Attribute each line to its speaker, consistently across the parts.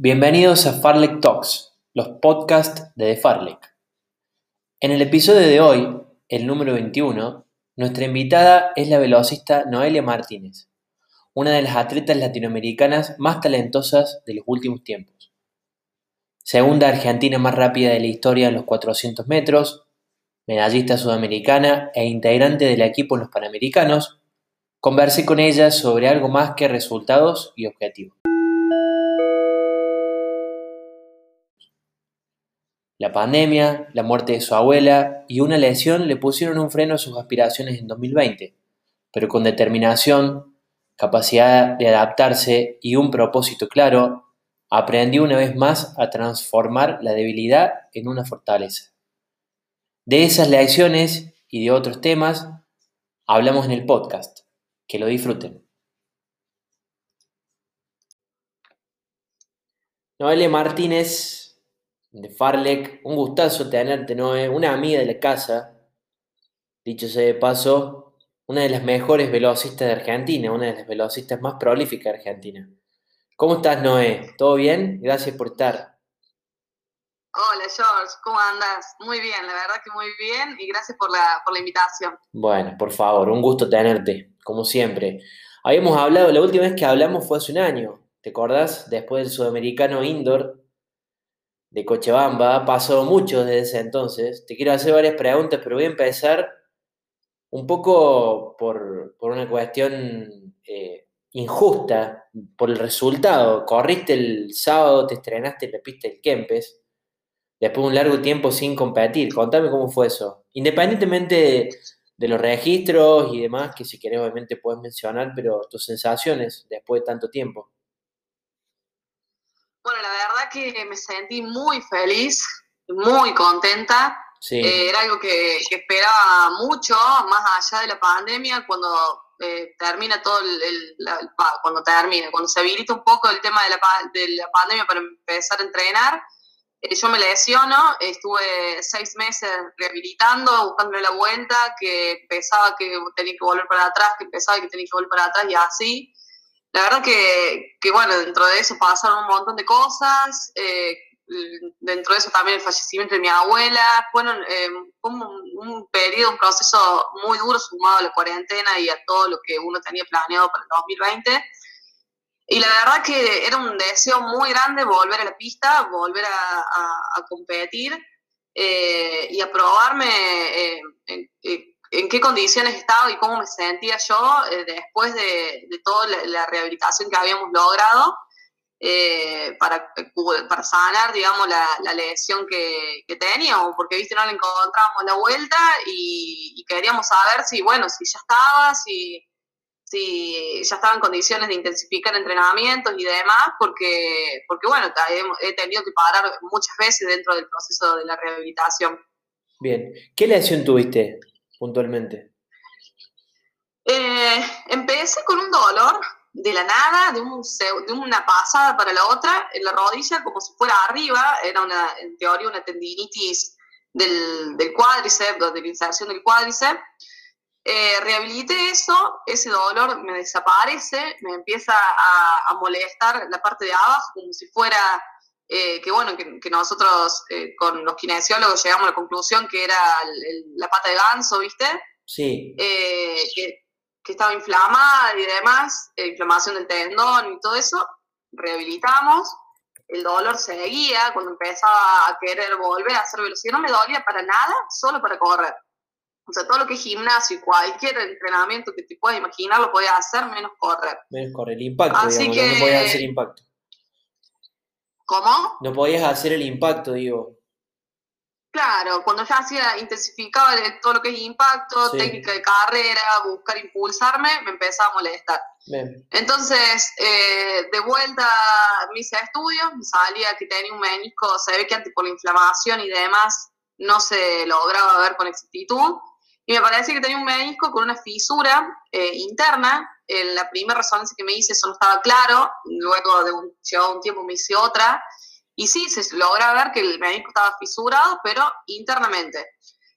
Speaker 1: Bienvenidos a Farlek Talks, los podcasts de The Farlek. En el episodio de hoy, el número 21, nuestra invitada es la velocista Noelia Martínez, una de las atletas latinoamericanas más talentosas de los últimos tiempos. Segunda argentina más rápida de la historia en los 400 metros, medallista sudamericana e integrante del equipo en los Panamericanos, conversé con ella sobre algo más que resultados y objetivos. La pandemia, la muerte de su abuela y una lesión le pusieron un freno a sus aspiraciones en 2020, pero con determinación, capacidad de adaptarse y un propósito claro, aprendió una vez más a transformar la debilidad en una fortaleza. De esas lecciones y de otros temas hablamos en el podcast. Que lo disfruten. Noelia Martínez de Farlek, un gustazo tenerte, Noé, una amiga de la casa, dicho sea de paso, una de las mejores velocistas de Argentina, una de las velocistas más prolíficas de Argentina. ¿Cómo estás, Noé? ¿Todo bien? Gracias por estar.
Speaker 2: Hola George, ¿cómo andas? Muy bien, la verdad que muy bien y gracias por la, por la invitación.
Speaker 1: Bueno, por favor, un gusto tenerte, como siempre. Habíamos hablado, la última vez que hablamos fue hace un año, ¿te acordás? Después del sudamericano indoor de Cochabamba, pasó mucho desde ese entonces. Te quiero hacer varias preguntas, pero voy a empezar un poco por, una cuestión eh, injusta, por el resultado. Corriste el sábado, te estrenaste en la pista del Kempes después de un largo tiempo sin competir. Contame cómo fue eso. Independientemente de, los registros y demás, que si querés obviamente puedes mencionar, pero tus sensaciones después de tanto tiempo.
Speaker 2: Bueno, la verdad que me sentí muy feliz, muy contenta. Eh, era algo que, esperaba mucho, más allá de la pandemia, cuando eh, termina todo el, cuando termina, cuando se habilita un poco el tema de la, de la pandemia para empezar a entrenar eh, yo me lesiono, estuve seis meses rehabilitando, buscándole la vuelta, que pensaba que tenía que volver para atrás, que pensaba que tenía que volver para atrás y así. La verdad que, que bueno, dentro de eso pasaron un montón de cosas, eh, dentro de eso también el fallecimiento de mi abuela, fueron eh, un, un, periodo, un proceso muy duro sumado a la cuarentena y a todo lo que uno tenía planeado para el 2020 y la verdad que era un deseo muy grande volver a la pista, volver a, competir eh, y a probarme eh, en, qué condiciones estaba y cómo me sentía yo eh, después de, toda la, rehabilitación que habíamos logrado para, para sanar, digamos, la, lesión que, que, teníamos, porque, viste, no le encontrábamos la vuelta y, y queríamos saber si, bueno, si ya estaba, si si ya estaba en condiciones de intensificar entrenamientos y demás, porque, porque bueno, he tenido que parar muchas veces dentro del proceso de la rehabilitación.
Speaker 1: Bien, ¿qué lesión tuviste puntualmente?
Speaker 2: Eh, empecé con un dolor de la nada, de, un, de una pasada para la otra, en la rodilla, como si fuera arriba, era una, en teoría una tendinitis del, del cuádriceps, de la inserción del cuádriceps, eh, rehabilité eso, ese dolor me desaparece, me empieza a, molestar la parte de abajo, como si fuera, eh, que bueno, que, nosotros eh, con los kinesiólogos llegamos a la conclusión que era la pata de ganso, ¿viste?
Speaker 1: Sí.
Speaker 2: Que, que, estaba inflamada y demás, inflamación del tendón y todo eso, rehabilitamos. El dolor seguía cuando empezaba a querer volver a hacer velocidad. No me dolía para nada, solo para correr. O sea, todo lo que es gimnasio y cualquier entrenamiento que te puedas imaginar lo podías hacer menos correr.
Speaker 1: Menos correr, el impacto, digamos, no podías hacer impacto.
Speaker 2: ¿Cómo?
Speaker 1: No podías hacer el impacto, digo.
Speaker 2: Claro, cuando ya hacía, intensificaba todo lo que es impacto, técnica de carrera, buscar impulsarme, me empezaba a molestar. Entonces, eh, de vuelta a mis estudios, me salía que tenía un menisco, se ve que antes por la inflamación y demás no se lograba ver con exactitud y me parecía que tenía un menisco con una fisura eh, interna. En la primera resonancia que me hice eso no estaba claro, luego de un, un tiempo me hice otra, y sí, se logra ver que el menisco estaba fisurado, pero internamente.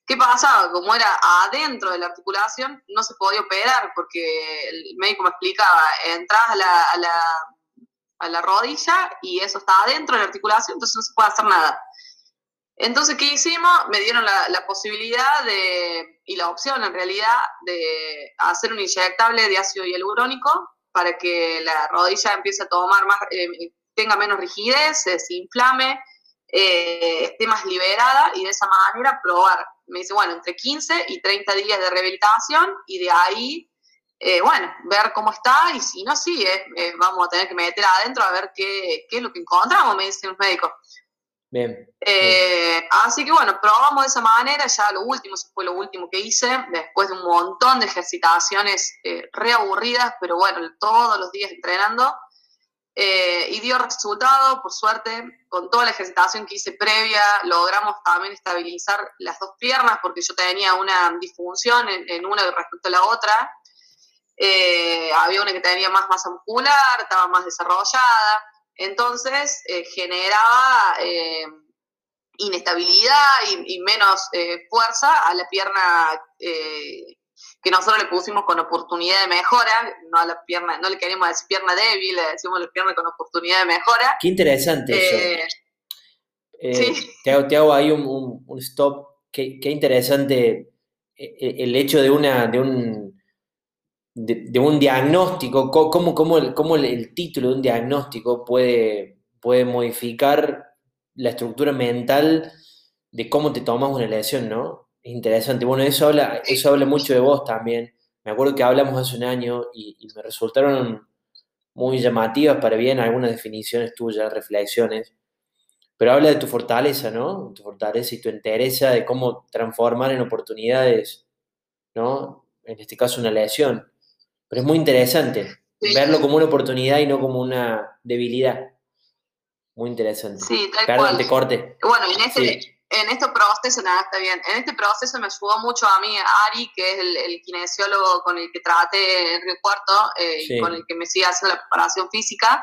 Speaker 2: ¿Qué pasaba? Como era adentro de la articulación, no se podía operar porque el médico me explicaba, entras a la, a la rodilla y eso está adentro de la articulación, entonces no se puede hacer nada. Entonces, ¿qué hicimos? Me dieron la, posibilidad de, y la opción en realidad, de hacer un inyectable de ácido hialurónico para que la rodilla empiece a tomar más, eh, tenga menos rigidez, se desinflame, eh, esté más liberada y de esa manera probar. Me dice, bueno, entre 15 y 30 días de rehabilitación y de ahí eh, bueno, ver cómo está y si no, sí, eh, vamos a tener que meter adentro a ver qué, qué es lo que encontramos, me dicen los médicos.
Speaker 1: Bien,
Speaker 2: eh, Así que bueno, probamos de esa manera, ya lo último, fue lo último que hice, después de un montón de ejercitaciones reaburridas, pero bueno, todos los días entrenando, y dio resultado, por suerte, con toda la ejercitación que hice previa, logramos también estabilizar las dos piernas, porque yo tenía una disfunción en, en una respecto a la otra, eh, había una que tenía más masa muscular, estaba más desarrollada, entonces eh, generaba eh, inestabilidad y, menos fuerza a la pierna que nosotros le pusimos con oportunidad de mejora, no a la pierna, no le queríamos decir pierna débil, le decimos la pierna con oportunidad de mejora.
Speaker 1: Qué interesante eso. te, hago, ahí un, stop. Qué, qué, interesante el hecho de una, de un de, un diagnóstico, cómo, cómo, el, cómo el, título de un diagnóstico puede, puede modificar la estructura mental de cómo te tomas una lesión, ¿no? Es interesante. Bueno, eso habla, eso habla mucho de vos también. Me acuerdo que hablamos hace un año y, me resultaron muy llamativas para bien algunas definiciones tuyas, reflexiones. Pero habla de tu fortaleza, ¿no? Tu fortaleza y tu entereza de cómo transformar en oportunidades, ¿no? En este caso una lesión. Pero es muy interesante verlo como una oportunidad y no como una debilidad. Muy interesante.
Speaker 2: Sí, tal cual.
Speaker 1: te corte.
Speaker 2: Bueno, en este, en este proceso, nada, está bien. En este proceso me ayudó mucho a mí Ari, que es el, kinesiólogo con el que traté en el Cuarto eh, y con el que me sigue haciendo la preparación física.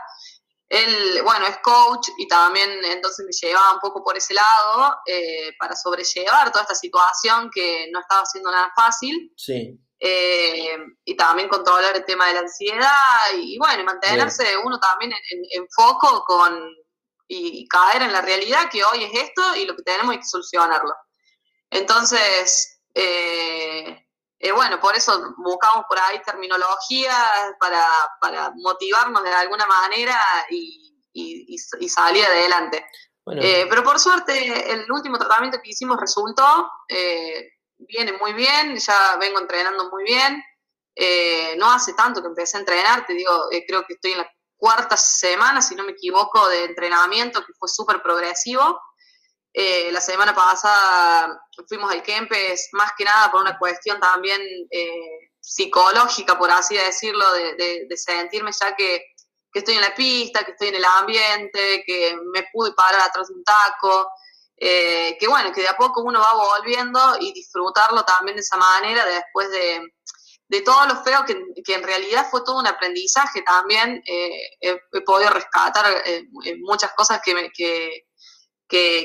Speaker 2: Él, bueno, es coach y también entonces me llevaba un poco por ese lado eh, para sobrellevar toda esta situación que no estaba siendo nada fácil.
Speaker 1: Sí.
Speaker 2: Eh, y también controlar el tema de la ansiedad y, bueno, mantenerse uno también en, foco con y, caer en la realidad que hoy es esto y lo que tenemos es que solucionarlo. Entonces, eh, eh, bueno, por eso buscamos por ahí terminología para, para motivarnos de alguna manera y, y, salir adelante. pero por suerte, el último tratamiento que hicimos resultó viene muy bien, ya vengo entrenando muy bien. Eh, no hace tanto que empecé a entrenar, te digo, eh, creo que estoy en la cuarta semana, si no me equivoco, de entrenamiento, que fue súper progresivo. Eh, la semana pasada fuimos al Kempes más que nada por una cuestión también psicológica, por así decirlo, de, de, sentirme ya que, que, estoy en la pista, que estoy en el ambiente, que me pude parar atrás de un taco, eh, que bueno, que de a poco uno va volviendo y disfrutarlo también de esa manera después de, de todo lo feo que, que, en realidad fue todo un aprendizaje también. Eh, he, podido rescatar eh, muchas cosas que, que,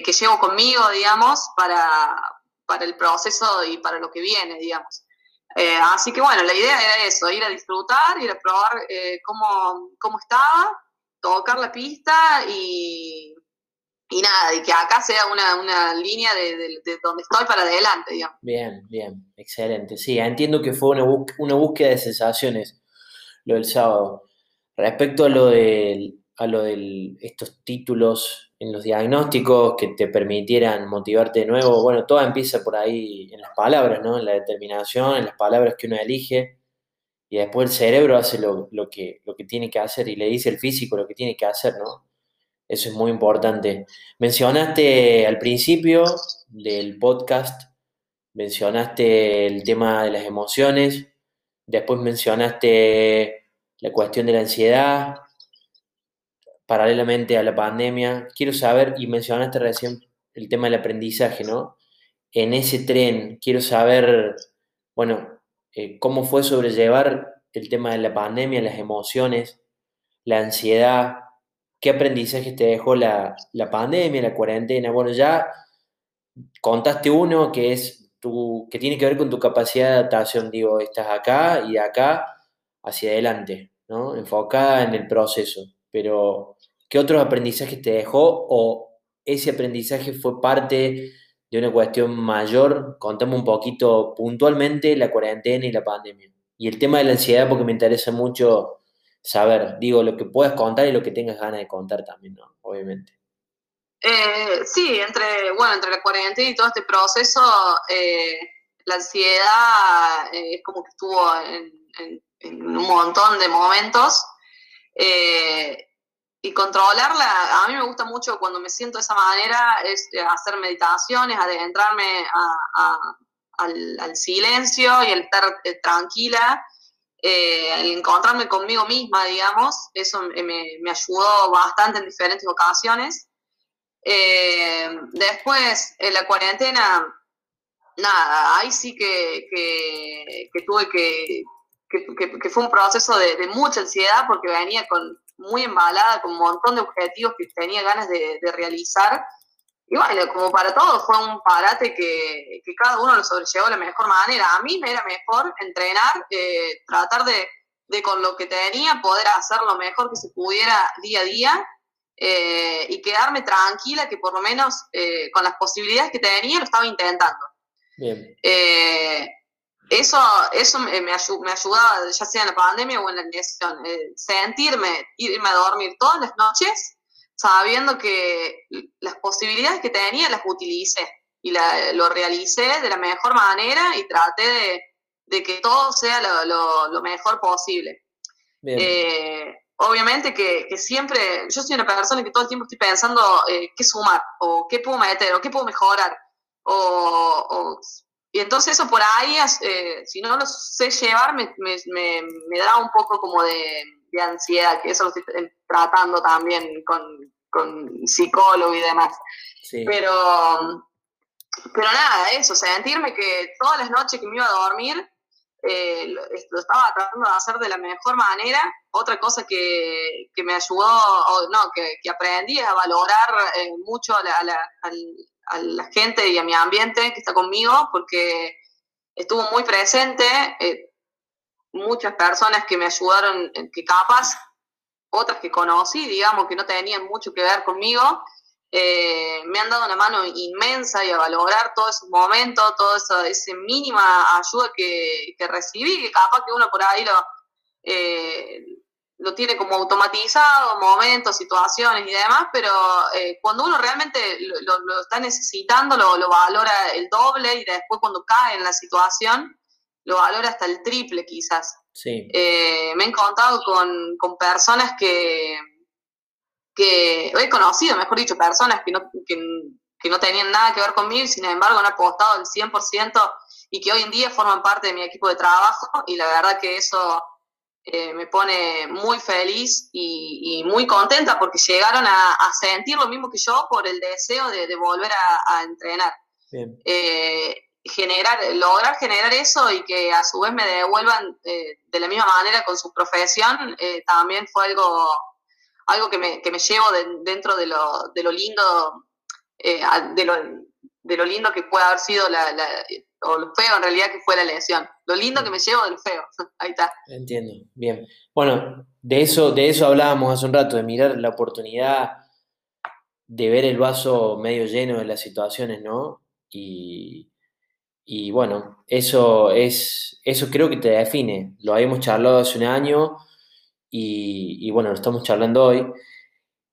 Speaker 2: que, llevo conmigo, digamos, para, para el proceso y para lo que viene, digamos. así que bueno, la idea era eso, ir a disfrutar, ir a probar cómo, cómo estaba, tocar la pista y, y nada, y que acá sea una, línea de, donde estoy para adelante, digamos.
Speaker 1: Bien, bien, excelente. Sí, entiendo que fue una, una búsqueda de sensaciones lo del sábado. Respecto a lo de a lo de estos títulos en los diagnósticos que te permitieran motivarte de nuevo, bueno, todo empieza por ahí en las palabras, ¿no? En la determinación, en las palabras que uno elige, y después el cerebro hace lo, lo, que, lo que tiene que hacer y le dice el físico lo que tiene que hacer, ¿no? Eso es muy importante. Mencionaste al principio del podcast, mencionaste el tema de las emociones, después mencionaste la cuestión de la ansiedad, paralelamente a la pandemia. Quiero saber, y mencionaste recién el tema del aprendizaje, ¿no? En ese tren, quiero saber, bueno, eh, cómo fue sobrellevar el tema de la pandemia, las emociones, la ansiedad, ¿Qué aprendizaje te dejó la, pandemia, la cuarentena? Bueno, ya contaste uno que es tu, que tiene que ver con tu capacidad de adaptación. Digo, estás acá y acá hacia adelante, ¿no? Enfocada en el proceso. pero ¿qué otros aprendizajes te dejó o ese aprendizaje fue parte de una cuestión mayor? Contame un poquito puntualmente la cuarentena y la pandemia. Y el tema de la ansiedad, porque me interesa mucho saber, digo, lo que puedas contar y lo que tengas ganas de contar también. Obviamente.
Speaker 2: Eh, sí, entre, bueno, entre la cuarentena y todo este proceso, eh, la ansiedad eh, es como que estuvo en, un montón de momentos. y controlarla, a mí me gusta mucho cuando me siento de esa manera, es hacer meditaciones, adentrarme al, silencio y el estar tranquila eh, el encontrarme conmigo misma, digamos, eso me, ayudó bastante en diferentes ocasiones. Eh, después, en la cuarentena, nada, ahí sí que, tuve que, que, fue un proceso de, mucha ansiedad porque venía con muy embalada, con un montón de objetivos que tenía ganas de, de realizar y bueno, como para todos, fue un parate que, cada uno lo sobrellevó de la mejor manera. A mí me era mejor entrenar, eh, tratar de, con lo que tenía poder hacer lo mejor que se pudiera día a día eh, y quedarme tranquila que por lo menos eh, con las posibilidades que tenía lo estaba intentando. Bien. eso eso me, me, ayudaba, ya sea en la pandemia o en la lesión, sentirme, irme a dormir todas las noches sabiendo que las posibilidades que tenía las utilicé y lo realicé de la mejor manera y traté de, que todo sea lo, mejor posible. Eh, obviamente que, siempre, yo soy una persona que todo el tiempo estoy pensando eh, qué sumar, o qué puedo meter, o qué puedo mejorar. O, y entonces eso por ahí, eh, si no lo sé llevar, me, me da un poco como de, de ansiedad, que eso lo estoy tratando también con, con psicólogo y demás. Pero, pero nada, eso, sentirme que todas las noches que me iba a dormir eh, lo, estaba tratando de hacer de la mejor manera. Otra cosa que, me ayudó, o no, que, aprendí es a valorar eh, mucho a la, a la, gente y a mi ambiente que está conmigo, porque estuvo muy presente. Eh, muchas personas que me ayudaron, eh, que capaz, otras que conocí, digamos, que no tenían mucho que ver conmigo, eh, me han dado una mano inmensa y a valorar todo ese momento, toda esa, mínima ayuda que, recibí, que capaz que uno por ahí lo, eh, lo tiene como automatizado, momentos, situaciones y demás, pero cuando uno realmente lo, está necesitando, lo, lo, valora el doble y después cuando cae en la situación, lo valora hasta el triple quizás. Sí. Eh, me he encontrado con, personas que, que he conocido, mejor dicho, personas que no, que, no tenían nada que ver conmigo y sin embargo han apostado el 100% y que hoy en día forman parte de mi equipo de trabajo y la verdad que eso eh, me pone muy feliz y, muy contenta porque llegaron a, sentir lo mismo que yo por el deseo de, volver a, entrenar. Bien. Eh, generar, lograr generar eso y que a su vez me devuelvan eh, de la misma manera con su profesión, eh, también fue algo, algo que, me, que me llevo dentro de lo, de lo lindo, eh, de, lo, de lo lindo que puede haber sido la, o lo feo en realidad que fue la lesión. Lo lindo que me llevo del feo. Ahí está.
Speaker 1: Entiendo, bien. Bueno, de eso, de eso hablábamos hace un rato, de mirar la oportunidad de ver el vaso medio lleno de las situaciones, ¿no? Y, y bueno, eso es, eso creo que te define. Lo habíamos charlado hace un año y, bueno, lo estamos charlando hoy.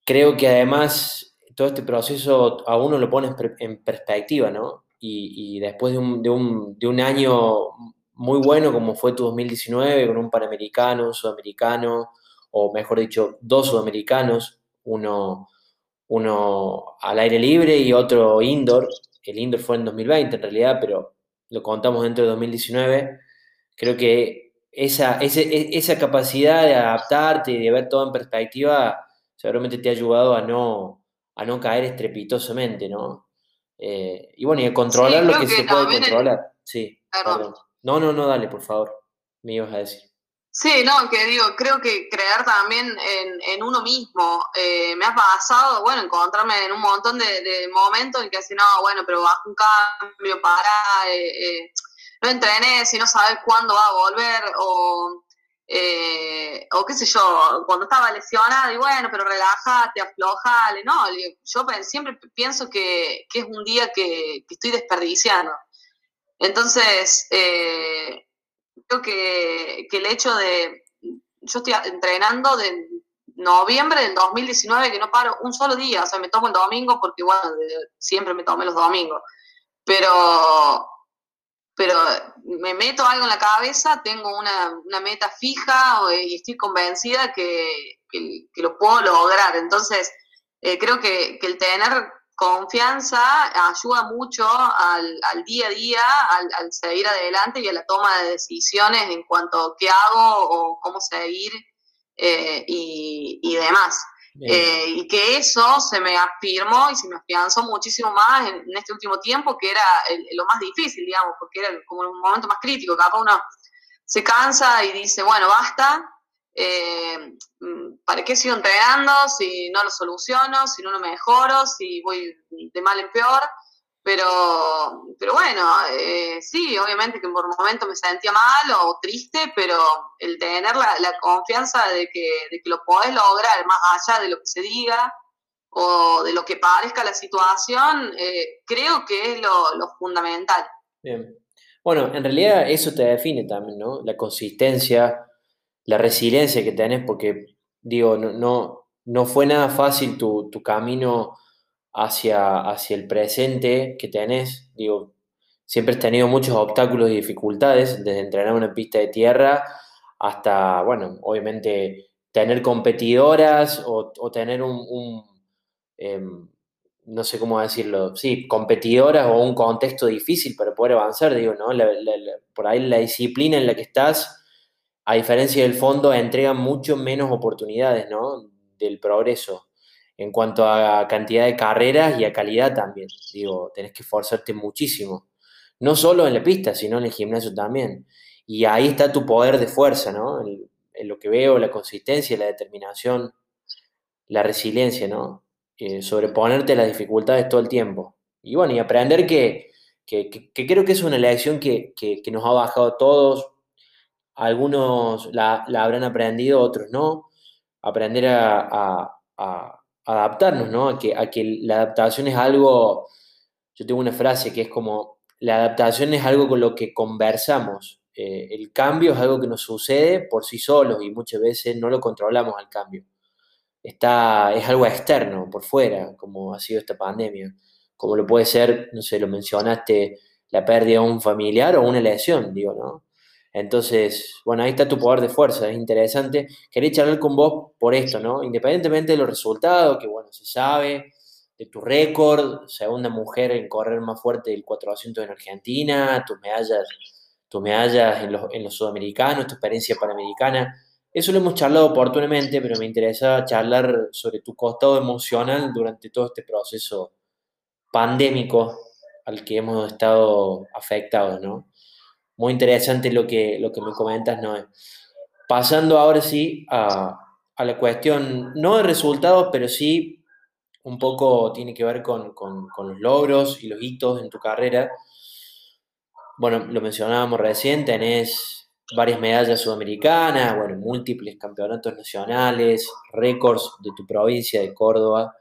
Speaker 1: Creo que además todo este proceso a uno lo pone en perspectiva, ¿no? Y, después de un, de, un, de un, año muy bueno como fue tu 2019, con un panamericano, un sudamericano, o mejor dicho, dos sudamericanos, uno, uno al aire libre y otro indoor. El indoor fue en 2020 en realidad, pero lo contamos dentro de 2019, creo que esa, e, esa capacidad de adaptarte y de ver todo en perspectiva seguramente te ha ayudado a no, a no caer estrepitosamente, ¿no? Eh, y bueno, y a controlar lo que, se puede controlar. Sí, perdón. No, no, no, dale, por favor. Me ibas a decir.
Speaker 2: Sí, no, que digo, creo que creer también en, uno mismo. Eh, me ha pasado, bueno, encontrarme en un montón de, momentos en que así, no, bueno, pero bajo un cambio, para, eh, eh, no entrené si no sabes cuándo va a volver, o eh, o qué sé yo, cuando estaba lesionada, y bueno, pero relájate, aflojale, no, yo siempre pienso que, es un día que, estoy desperdiciando. Entonces, eh, creo que, el hecho de, yo estoy entrenando de noviembre del 2019 que no paro un solo día, o sea, me tomo el domingo porque, bueno, siempre me tomé los domingos, pero pero me meto algo en la cabeza, tengo una, meta fija y estoy convencida que, lo puedo lograr. Entonces, eh, creo que, el tener confianza ayuda mucho al, día a día, al, seguir adelante y a la toma de decisiones en cuanto a qué hago o cómo seguir eh, y, y demás. Eh, y que eso se me afirmó y se me afianzó muchísimo más en, este último tiempo, que era lo más difícil, digamos, porque era como un momento más crítico. Capaz uno se cansa y dice, bueno, basta, eh, ¿para qué sigo entrenando si no lo soluciono, si no lo mejoro, si voy de mal en peor? Pero, pero bueno, eh, sí, obviamente que por un momento me sentía mal o triste, pero el tener la, confianza de que, de que, lo podés lograr más allá de lo que se diga o de lo que parezca la situación, eh, creo que es lo, lo, fundamental.
Speaker 1: Bien. Bueno, en realidad eso te define también, ¿no? La consistencia, la resiliencia que tenés, porque, digo, no, no, no fue nada fácil tu, tu camino hacia, hacia el presente que tenés. Digo, siempre has tenido muchos obstáculos y dificultades, desde entrenar una pista de tierra hasta, bueno, obviamente tener competidoras o, tener un, em, no sé cómo decirlo, sí, competidoras o un contexto difícil para poder avanzar, digo, ¿no? por ahí la disciplina en la que estás, a diferencia del fondo, entrega mucho menos oportunidades, ¿no? Del progreso en cuanto a cantidad de carreras y a calidad también. Digo, tenés que esforzarte muchísimo. No solo en la pista, sino en el gimnasio también. Y ahí está tu poder de fuerza, ¿no? En, lo que veo, la consistencia, la determinación, la resiliencia, ¿no? Eh, sobreponerte a las dificultades todo el tiempo. Y bueno, y aprender que, creo que es una lección que, nos ha bajado a todos. Algunos la, habrán aprendido, otros no. Aprender a adaptarnos, ¿no? A que, a que la adaptación es algo, yo tengo una frase que es como, la adaptación es algo con lo que conversamos, eh, el cambio es algo que nos sucede por sí solos y muchas veces no lo controlamos al cambio. Está, es algo externo, por fuera, como ha sido esta pandemia, como lo puede ser, no sé, lo mencionaste, la pérdida de un familiar o una lesión, digo, ¿no? Entonces, bueno, ahí está tu poder de fuerza, es interesante. Quería charlar con vos por esto, ¿no? Independientemente de los resultados, que bueno, se sabe, de tu récord, segunda mujer en correr más fuerte del 400 en Argentina, tus medallas, tus medallas en los, en los sudamericanos, tu experiencia panamericana. Eso lo hemos charlado oportunamente, pero me interesa charlar sobre tu costado emocional durante todo este proceso pandémico al que hemos estado afectados, ¿no? Muy interesante lo que, lo que me comentas, Noé. Pasando ahora sí a, la cuestión, no de resultados, pero sí un poco tiene que ver con, los logros y los hitos en tu carrera. Bueno, lo mencionábamos recién, tenés varias medallas sudamericanas, bueno, múltiples campeonatos nacionales, récords de tu provincia de Córdoba,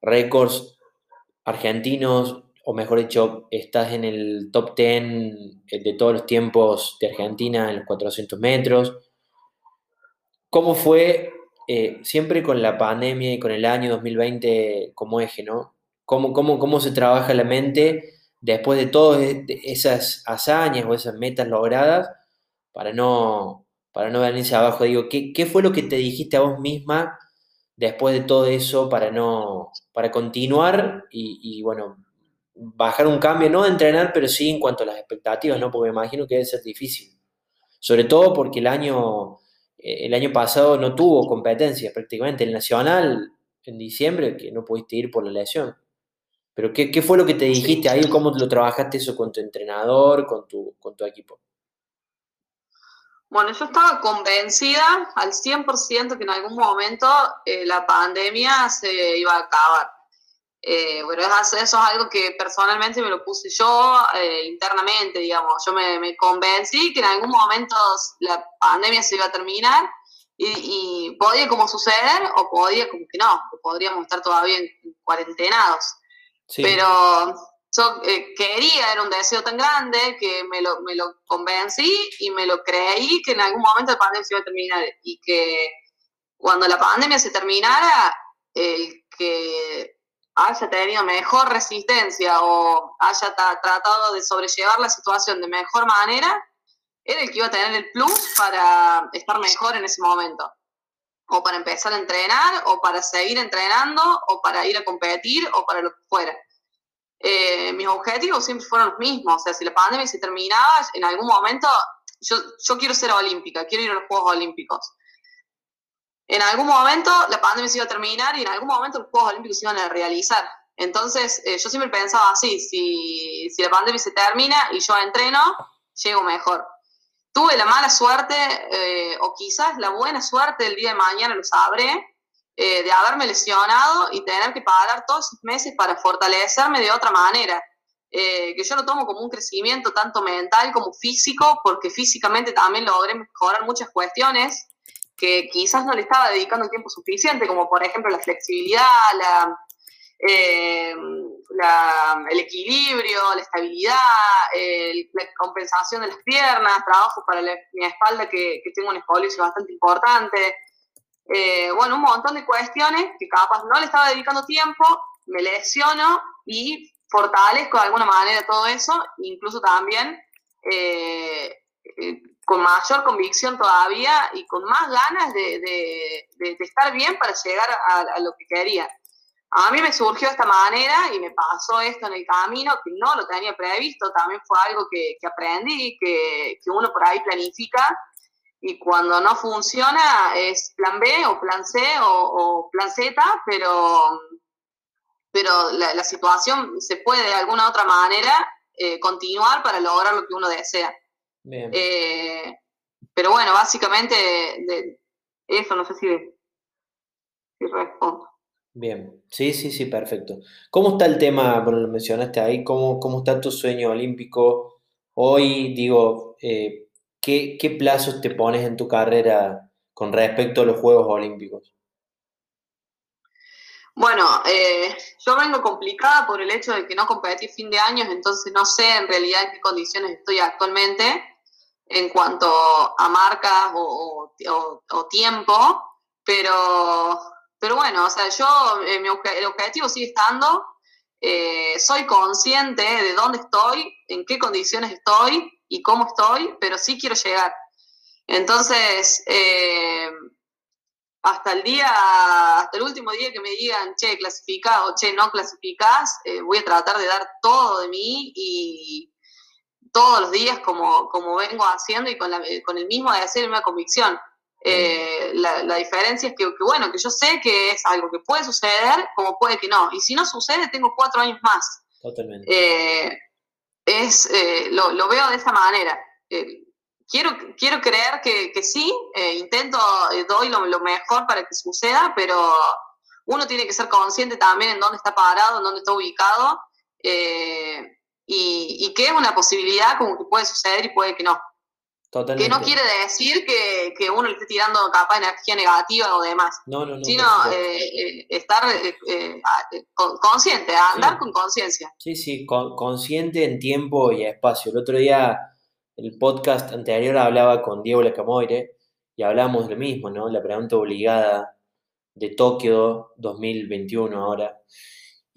Speaker 1: récords argentinos, o mejor dicho, estás en el top 10 eh, de todos los tiempos de Argentina en los 400 metros. ¿Cómo fue eh, siempre con la pandemia y con el año 2020 como eje, ¿no? ¿Cómo, cómo, cómo se trabaja la mente después de todas esas hazañas o esas metas logradas para no, para no venirse abajo? Digo, ¿qué, ¿qué fue lo que te dijiste a vos misma después de todo eso para no, para continuar y bueno, bajar un cambio, no de entrenar, pero sí en cuanto a las expectativas, ¿no? Porque me imagino que debe ser difícil. Sobre todo porque el año, eh, el año pasado no tuvo competencia prácticamente. El Nacional en diciembre, que no pudiste ir por la lesión. Pero ¿qué, qué fue lo que te dijiste ahí? ¿Cómo lo trabajaste eso con tu entrenador, con tu, con tu equipo?
Speaker 2: Bueno, yo estaba convencida al 100% que en algún momento eh, la pandemia se iba a acabar Eh, bueno, eso, es algo que personalmente me lo puse yo eh, internamente, digamos. Yo me, convencí que en algún momento la pandemia se iba a terminar y, podía como suceder o podía como que no, podríamos estar todavía en cuarentenados. Pero yo eh, quería, era un deseo tan grande que me lo, me lo convencí y me lo creí que en algún momento la pandemia se iba a terminar y que cuando la pandemia se terminara, el que haya tenido mejor resistencia o haya tratado de sobrellevar la situación de mejor manera, era el que iba a tener el plus para estar mejor en ese momento. O para empezar a entrenar, o para seguir entrenando, o para ir a competir, o para lo que fuera. Eh, mis objetivos siempre fueron los mismos. O sea, si la pandemia se terminaba, en algún momento, yo, yo quiero ser olímpica, quiero ir a los Juegos Olímpicos. En algún momento la pandemia se iba a terminar y en algún momento los Juegos Olímpicos se iban a realizar. Entonces, eh, yo siempre pensaba así, si, si la pandemia se termina y yo entreno, llego mejor. Tuve la mala suerte, eh, o quizás la buena suerte del día de mañana, lo sabré, eh, de haberme lesionado y tener que pagar todos esos meses para fortalecerme de otra manera. Eh, que yo lo tomo como un crecimiento tanto mental como físico, porque físicamente también logré mejorar muchas cuestiones que quizás no le estaba dedicando el tiempo suficiente, como por ejemplo la flexibilidad, la, eh, el equilibrio, la estabilidad, la compensación de las piernas, trabajo para mi espalda que, que tengo un escoliosis bastante importante, eh, bueno, un montón de cuestiones que capaz no le estaba dedicando tiempo, me lesiono y fortalezco de alguna manera todo eso, incluso también eh, con mayor convicción todavía y con más ganas de, estar bien para llegar a, lo que quería. A mí me surgió de esta manera y me pasó esto en el camino, que no lo tenía previsto, también fue algo que, aprendí, que, que uno por ahí planifica y cuando no funciona es plan B o plan C o, plan Z, pero, pero la, situación se puede de alguna otra manera eh, continuar para lograr lo que uno desea. Eh, pero bueno, básicamente de, eso, no sé si, si respondo.
Speaker 1: Bien, sí, sí, sí, perfecto. ¿Cómo está el tema, bueno, lo mencionaste ahí, cómo, cómo está tu sueño olímpico hoy? Digo, eh, ¿qué, plazos te pones en tu carrera con respecto a los Juegos Olímpicos?
Speaker 2: Bueno, eh, yo vengo complicada por el hecho de que no competí fin de años, entonces no sé en realidad en qué condiciones estoy actualmente en cuanto a marcas o, tiempo, pero, pero bueno, o sea, yo, eh, el objetivo sigue estando, eh, soy consciente de dónde estoy, en qué condiciones estoy, y cómo estoy, pero sí quiero llegar. Entonces, eh, hasta el día, hasta el último día que me digan, che, clasificás o che, no clasificás, voy a tratar de dar todo de mí y todos los días como, como vengo haciendo y con, con el mismo de hacer una convicción. Eh, la, diferencia es que, bueno, que yo sé que es algo que puede suceder, como puede que no. Y si no sucede, tengo cuatro años más. Totalmente es, eh, lo, veo de esa manera. Eh, quiero, quiero creer que, sí, eh, intento, doy lo, mejor para que suceda, pero uno tiene que ser consciente también en dónde está parado, en dónde está ubicado, y, que es una posibilidad como que puede suceder y puede que no. Que no quiere decir que, uno le esté tirando capaz energía negativa o demás. No, no, no. Sino eh, eh, estar eh, consciente, andar con conciencia.
Speaker 1: Sí, sí, consciente en tiempo y espacio. El otro día, el podcast anterior hablaba con Diego Lecamoire y hablamos de lo mismo, ¿no? La pregunta obligada de Tokio 2021 ahora.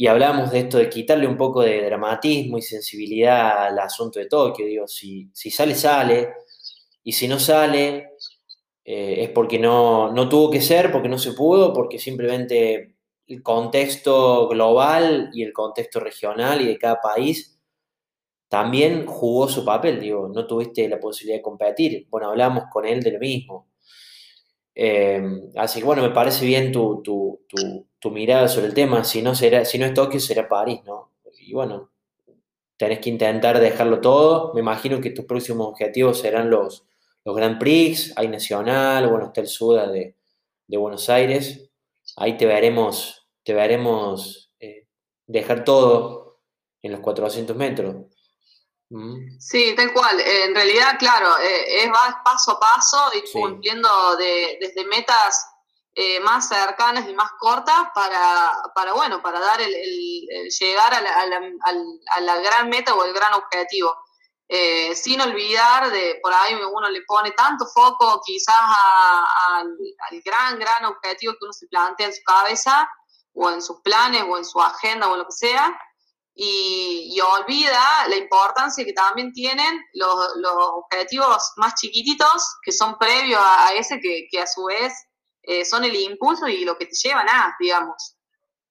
Speaker 1: Y hablamos de esto de quitarle un poco de dramatismo y sensibilidad al asunto de Tokio. Digo, si, si sale, sale y si no sale, eh, es porque no, tuvo que ser, porque no se pudo, porque simplemente el contexto global y el contexto regional y de cada país también jugó su papel, digo, no tuviste la posibilidad de competir. Bueno, hablamos con él de lo mismo. Eh, así que bueno, me parece bien tu, mirada sobre el tema. Si no, será, si no es Tokio, será París, ¿no? Y bueno, tenés que intentar dejarlo todo. Me imagino que tus próximos objetivos serán los, los Grand Prix, hay Nacional, bueno, está el Suda de, Buenos Aires. Ahí te veremos, te veremos eh, dejar todo en los 400 metros.
Speaker 2: Mm. Sí, tal cual. En realidad, claro, eh, es paso a paso y cumpliendo desde metas eh, más cercanas y más cortas para, para bueno, para dar el, llegar a la, gran meta o el gran objetivo. Eh, sin olvidar de, por ahí uno le pone tanto foco quizás al gran, gran objetivo que uno se plantea en su cabeza o en sus planes o en su agenda o en lo que sea, y, olvida la importancia que también tienen los, objetivos más chiquititos que son previos a, ese que, a su vez eh, son el impulso y lo que te llevan a, digamos.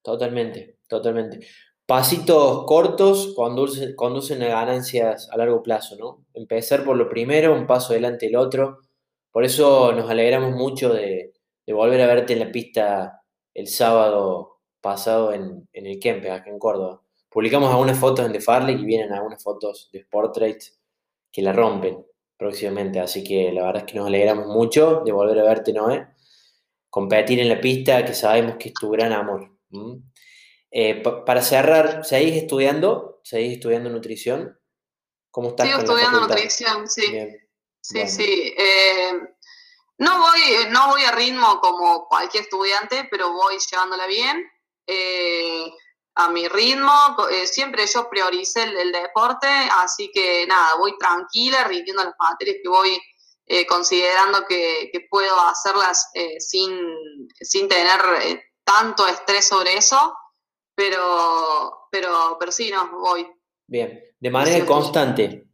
Speaker 1: Totalmente, totalmente. Pasitos cortos conducen, a ganancias a largo plazo, ¿no? Empezar por lo primero, un paso adelante el otro. Por eso nos alegramos mucho de, volver a verte en la pista el sábado pasado en, el Kempe, acá en Córdoba. Publicamos algunas fotos en The Farley y vienen algunas fotos de Sportraits que la rompen próximamente. Así que la verdad es que nos alegramos mucho de volver a verte, Noé. Competir en la pista, que sabemos que es tu gran amor. Eh, para cerrar, ¿seguís estudiando? ¿Seguís estudiando nutrición?
Speaker 2: ¿Cómo estás? Sigo estudiando nutrición, sí. Sí, sí. Eh, no, voy, no voy a ritmo como cualquier estudiante, pero voy llevándola bien. Eh, a mi ritmo, eh, siempre yo prioricé el, deporte, así que nada, voy tranquila, rindiendo las materias que voy eh, considerando que, puedo hacerlas eh, sin, sin, tener tanto estrés sobre eso, pero, pero, pero sí, no, voy.
Speaker 1: Bien, de manera constante.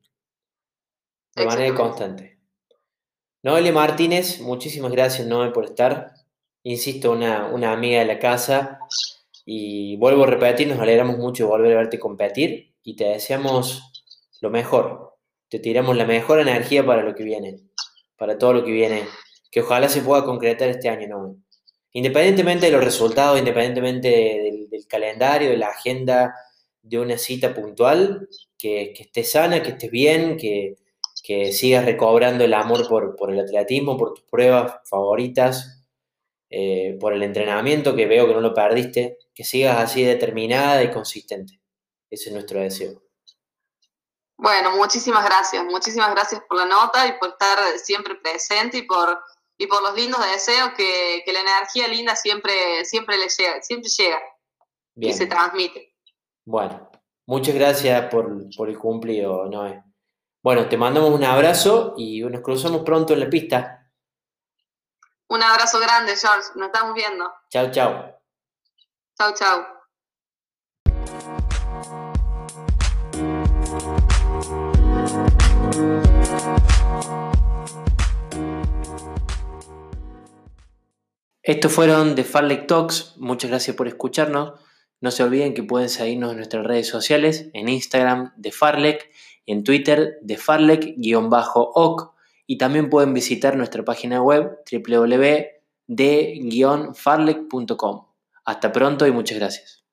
Speaker 1: De manera constante. Noelia Martínez, muchísimas gracias, Noel, por estar. Insisto, una, una amiga de la casa y vuelvo a repetir, nos alegramos mucho de volver a verte competir y te deseamos lo mejor. Te tiramos la mejor energía para lo que viene, para todo lo que viene, que ojalá se pueda concretar este año, ¿no? Independientemente de los resultados, independientemente del, calendario, de la agenda de una cita puntual, que, estés sana, que estés bien, que, sigas recobrando el amor por, por el atletismo, por tus pruebas favoritas, eh, por el entrenamiento, que veo que no lo perdiste, que sigas así determinada y consistente. Ese es nuestro deseo.
Speaker 2: Bueno, muchísimas gracias, muchísimas gracias por la nota y por estar siempre presente y por, y por los lindos deseos que, la energía linda siempre, siempre le llega, siempre llega y se transmite.
Speaker 1: Bueno, muchas gracias por, por el cumplido, Noé. Bueno, te mandamos un abrazo y nos cruzamos pronto en la pista.
Speaker 2: Un abrazo grande, George. Nos estamos viendo.
Speaker 1: Chao, chao.
Speaker 2: Chao, chao.
Speaker 1: Estos fueron The Farlek Talks. Muchas gracias por escucharnos. No se olviden que pueden seguirnos en nuestras redes sociales, en Instagram de Farlek y en Twitter de Farlek-oc y también pueden visitar nuestra página web www.de-farlek.com. Hasta pronto y muchas gracias.